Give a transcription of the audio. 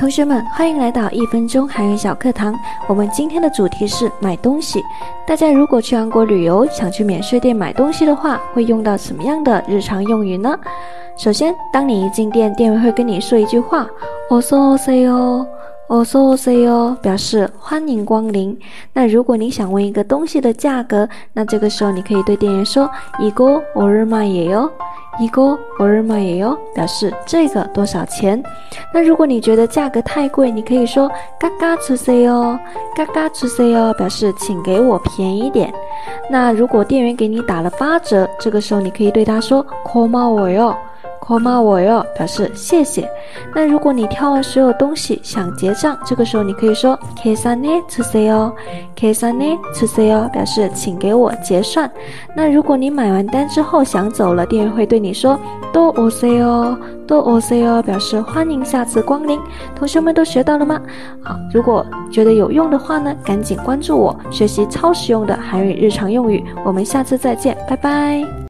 同学们，欢迎来到一分钟韩语小课堂。我们今天的主题是买东西。大家如果去韩国旅游，想去免税店买东西的话，会用到什么样的日常用语呢？首先，当你一进店，店员会跟你说一句话：“어서오세 요， 어서오세 요”，表示欢迎光临。那如果你想问一个东西的价格，那这个时候你可以对店员说：“이거얼마예 요？ ” 一个我日买也哟，表示这个多少钱？那如果你觉得价格太贵，你可以说嘎嘎出 C 哦，嘎嘎出 C 哦，表示请给我便宜点。那如果店员给你打了八折，这个时候你可以对他说고骂我哟。call my 我哟表示谢谢。那如果你挑完所有东西想结账这个时候你可以说开箱捏 to say 哟开箱捏 to say 哟表示请给我结算。那如果你买完单之后想走了店员会对你说多 oc 哦多 oc 哦表示欢迎下次光临。同学们都学到了吗？好如果觉得有用的话呢赶紧关注我学习超实用的韩语日常用语我们下次再见拜拜